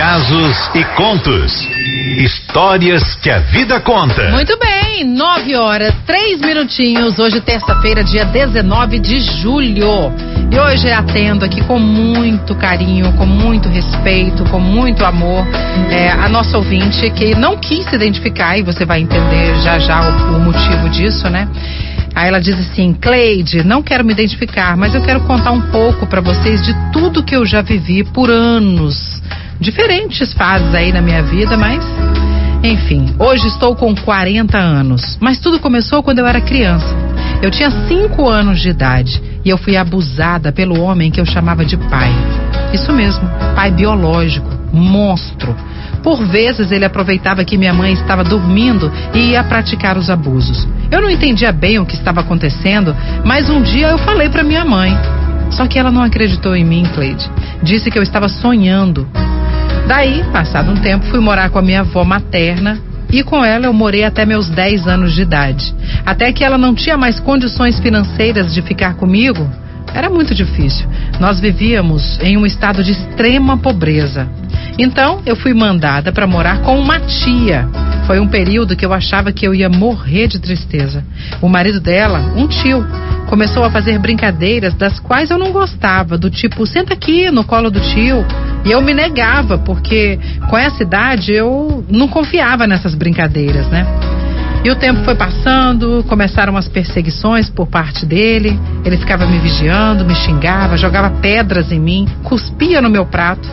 casos e contos. Histórias que a vida conta. Muito bem, nove horas, três minutinhos. Hoje, terça-feira, dia 19 de julho. E hoje atendo aqui com muito carinho, com muito respeito, com muito amor, é, a nossa ouvinte que não quis se identificar, e você vai entender já já o, o motivo disso, né? Aí ela diz assim: Cleide, não quero me identificar, mas eu quero contar um pouco para vocês de tudo que eu já vivi por anos. Diferentes fases aí na minha vida, mas. Enfim, hoje estou com 40 anos, mas tudo começou quando eu era criança. Eu tinha 5 anos de idade e eu fui abusada pelo homem que eu chamava de pai. Isso mesmo, pai biológico, monstro. Por vezes ele aproveitava que minha mãe estava dormindo e ia praticar os abusos. Eu não entendia bem o que estava acontecendo, mas um dia eu falei para minha mãe. Só que ela não acreditou em mim, Cleide. Disse que eu estava sonhando. Daí, passado um tempo, fui morar com a minha avó materna e com ela eu morei até meus 10 anos de idade. Até que ela não tinha mais condições financeiras de ficar comigo, era muito difícil. Nós vivíamos em um estado de extrema pobreza. Então, eu fui mandada para morar com uma tia. Foi um período que eu achava que eu ia morrer de tristeza. O marido dela, um tio, começou a fazer brincadeiras das quais eu não gostava, do tipo, senta aqui no colo do tio. E eu me negava, porque com essa idade eu não confiava nessas brincadeiras, né? E o tempo foi passando, começaram as perseguições por parte dele. Ele ficava me vigiando, me xingava, jogava pedras em mim, cuspia no meu prato.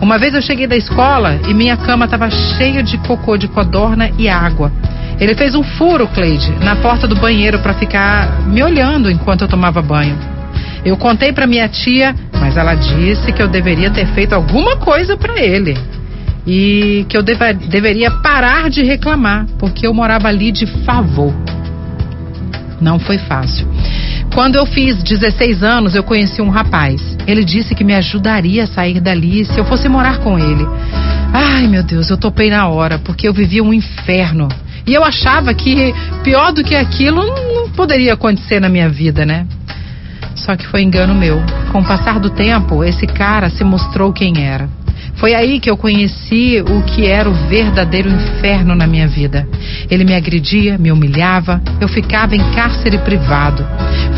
Uma vez eu cheguei da escola e minha cama estava cheia de cocô de codorna e água. Ele fez um furo, Cleide, na porta do banheiro para ficar me olhando enquanto eu tomava banho. Eu contei para minha tia, mas ela disse que eu deveria ter feito alguma coisa para ele e que eu deva, deveria parar de reclamar, porque eu morava ali de favor. Não foi fácil. Quando eu fiz 16 anos, eu conheci um rapaz. Ele disse que me ajudaria a sair dali se eu fosse morar com ele. Ai, meu Deus, eu topei na hora, porque eu vivia um inferno. E eu achava que pior do que aquilo não poderia acontecer na minha vida, né? Só que foi engano meu. Com o passar do tempo, esse cara se mostrou quem era. Foi aí que eu conheci o que era o verdadeiro inferno na minha vida. Ele me agredia, me humilhava, eu ficava em cárcere privado.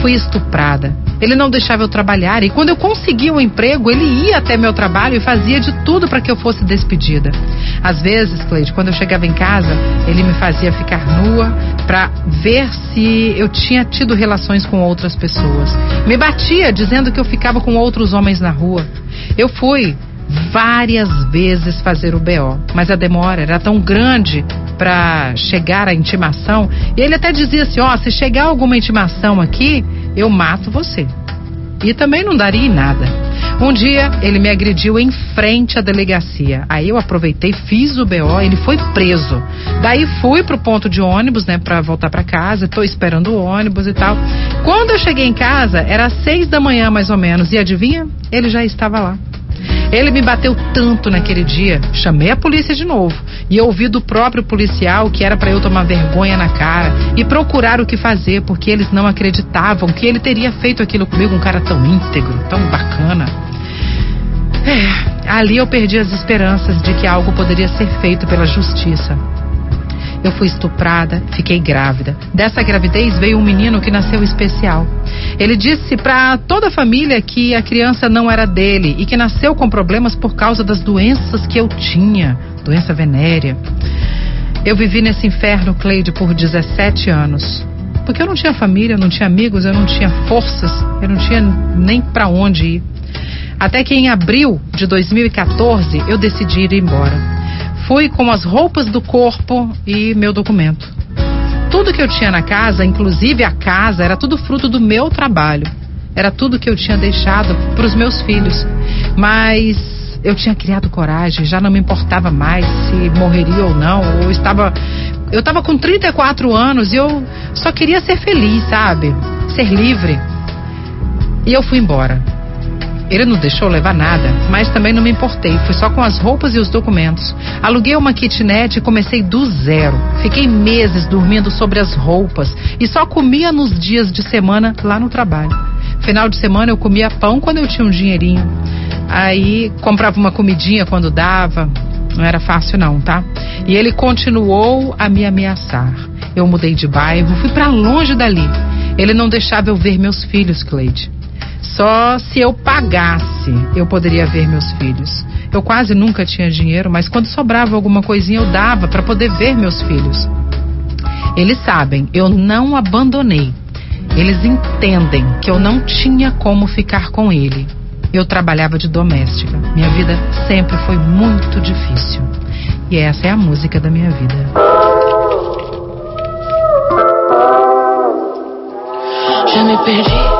Fui estuprada. Ele não deixava eu trabalhar e quando eu conseguia um emprego, ele ia até meu trabalho e fazia de tudo para que eu fosse despedida. Às vezes, Cleide, quando eu chegava em casa, ele me fazia ficar nua para ver se eu tinha tido relações com outras pessoas. Me batia dizendo que eu ficava com outros homens na rua. Eu fui várias vezes fazer o BO, mas a demora era tão grande para chegar à intimação. E ele até dizia assim: ó, oh, se chegar alguma intimação aqui, eu mato você. E também não daria em nada. Um dia ele me agrediu em frente à delegacia. Aí eu aproveitei, fiz o BO, ele foi preso. Daí fui pro ponto de ônibus, né, para voltar para casa. Tô esperando o ônibus e tal. Quando eu cheguei em casa, era seis da manhã mais ou menos. E adivinha? Ele já estava lá. Ele me bateu tanto naquele dia, chamei a polícia de novo e ouvi do próprio policial que era para eu tomar vergonha na cara e procurar o que fazer, porque eles não acreditavam que ele teria feito aquilo comigo, um cara tão íntegro, tão bacana. É, ali eu perdi as esperanças de que algo poderia ser feito pela justiça. Eu fui estuprada, fiquei grávida. Dessa gravidez veio um menino que nasceu especial. Ele disse para toda a família que a criança não era dele e que nasceu com problemas por causa das doenças que eu tinha, doença venérea. Eu vivi nesse inferno, Cleide, por 17 anos. Porque eu não tinha família, não tinha amigos, eu não tinha forças, eu não tinha nem para onde ir. Até que em abril de 2014 eu decidi ir embora. Fui com as roupas do corpo e meu documento. Tudo que eu tinha na casa, inclusive a casa, era tudo fruto do meu trabalho. Era tudo que eu tinha deixado para os meus filhos. Mas eu tinha criado coragem, já não me importava mais se morreria ou não, ou estava eu estava com 34 anos e eu só queria ser feliz, sabe? Ser livre. E eu fui embora. Ele não deixou levar nada, mas também não me importei. Fui só com as roupas e os documentos. Aluguei uma kitnet e comecei do zero. Fiquei meses dormindo sobre as roupas e só comia nos dias de semana lá no trabalho. Final de semana eu comia pão quando eu tinha um dinheirinho. Aí comprava uma comidinha quando dava. Não era fácil não, tá? E ele continuou a me ameaçar. Eu mudei de bairro, fui para longe dali. Ele não deixava eu ver meus filhos, Cleide. Só se eu pagasse eu poderia ver meus filhos. Eu quase nunca tinha dinheiro, mas quando sobrava alguma coisinha eu dava para poder ver meus filhos. Eles sabem, eu não abandonei. Eles entendem que eu não tinha como ficar com ele. Eu trabalhava de doméstica. Minha vida sempre foi muito difícil. E essa é a música da minha vida. Já me perdi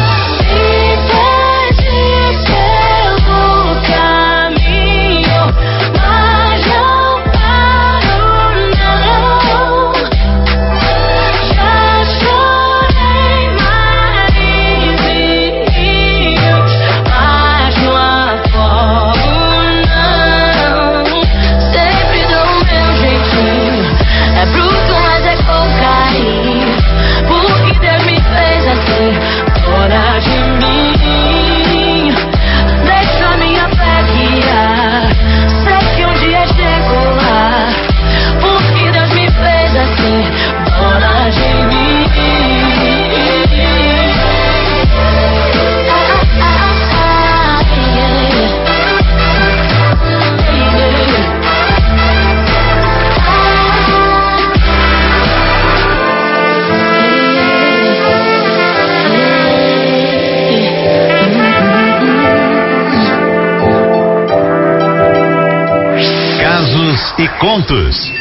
E contos.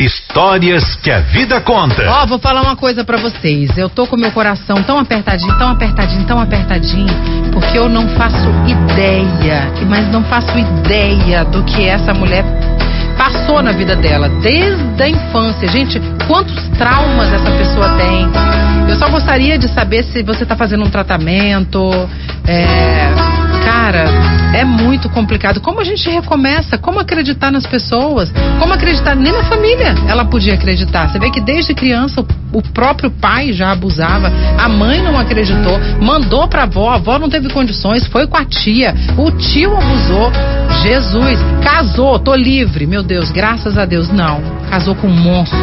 Histórias que a vida conta. Ó, oh, vou falar uma coisa para vocês. Eu tô com meu coração tão apertadinho, tão apertadinho, tão apertadinho, porque eu não faço ideia, mas não faço ideia do que essa mulher passou na vida dela, desde a infância. Gente, quantos traumas essa pessoa tem? Eu só gostaria de saber se você tá fazendo um tratamento, é Cara, é muito complicado. Como a gente recomeça? Como acreditar nas pessoas? Como acreditar? Nem na família ela podia acreditar. Você vê que desde criança o próprio pai já abusava, a mãe não acreditou, mandou pra avó, a avó não teve condições, foi com a tia, o tio abusou. Jesus, casou, tô livre. Meu Deus, graças a Deus. Não, casou com um monstro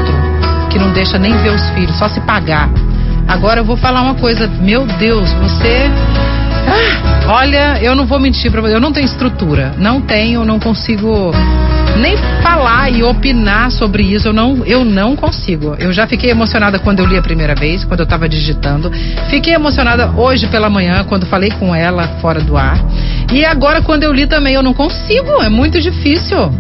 que não deixa nem ver os filhos, só se pagar. Agora eu vou falar uma coisa, meu Deus, você olha, eu não vou mentir pra você, eu não tenho estrutura. Não tenho, não consigo nem falar e opinar sobre isso. Eu não, eu não consigo. Eu já fiquei emocionada quando eu li a primeira vez, quando eu estava digitando. Fiquei emocionada hoje pela manhã, quando falei com ela fora do ar. E agora, quando eu li também, eu não consigo. É muito difícil.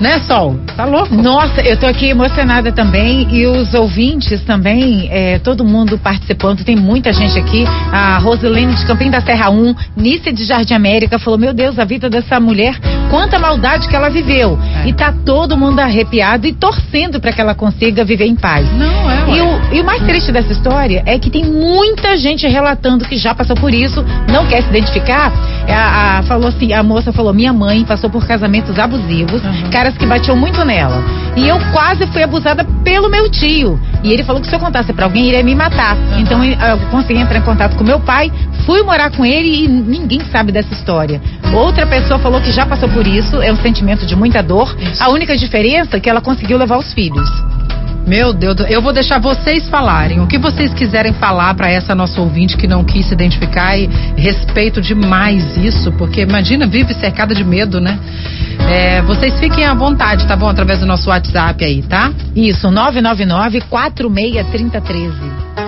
Né, Sol? Tá louco? Nossa, eu tô aqui emocionada também e os ouvintes também, é, todo mundo participando, tem muita gente aqui. A Rosilene de Campinho da Serra 1, Nícia de Jardim América falou: Meu Deus, a vida dessa mulher, quanta maldade que ela viveu. É. E tá todo mundo arrepiado e torcendo para que ela consiga viver em paz. Não, é. E o, e o mais triste dessa história é que tem muita gente relatando que já passou por isso, não quer se identificar. A, a falou assim, a moça falou: Minha mãe passou por casamentos abusivos, uhum. caras que batiam muito nela. E eu quase fui abusada pelo meu tio. E ele falou que se eu contasse para alguém, ele ia me matar. Então eu consegui entrar em contato com meu pai, fui morar com ele e ninguém sabe dessa história. Outra pessoa falou que já passou por isso, é um sentimento de muita dor. A única diferença é que ela conseguiu levar os filhos. Meu Deus, eu vou deixar vocês falarem. O que vocês quiserem falar para essa nossa ouvinte que não quis se identificar e respeito demais isso, porque imagina, vive cercada de medo, né? É, vocês fiquem à vontade, tá bom? Através do nosso WhatsApp aí, tá? Isso, 999 463013.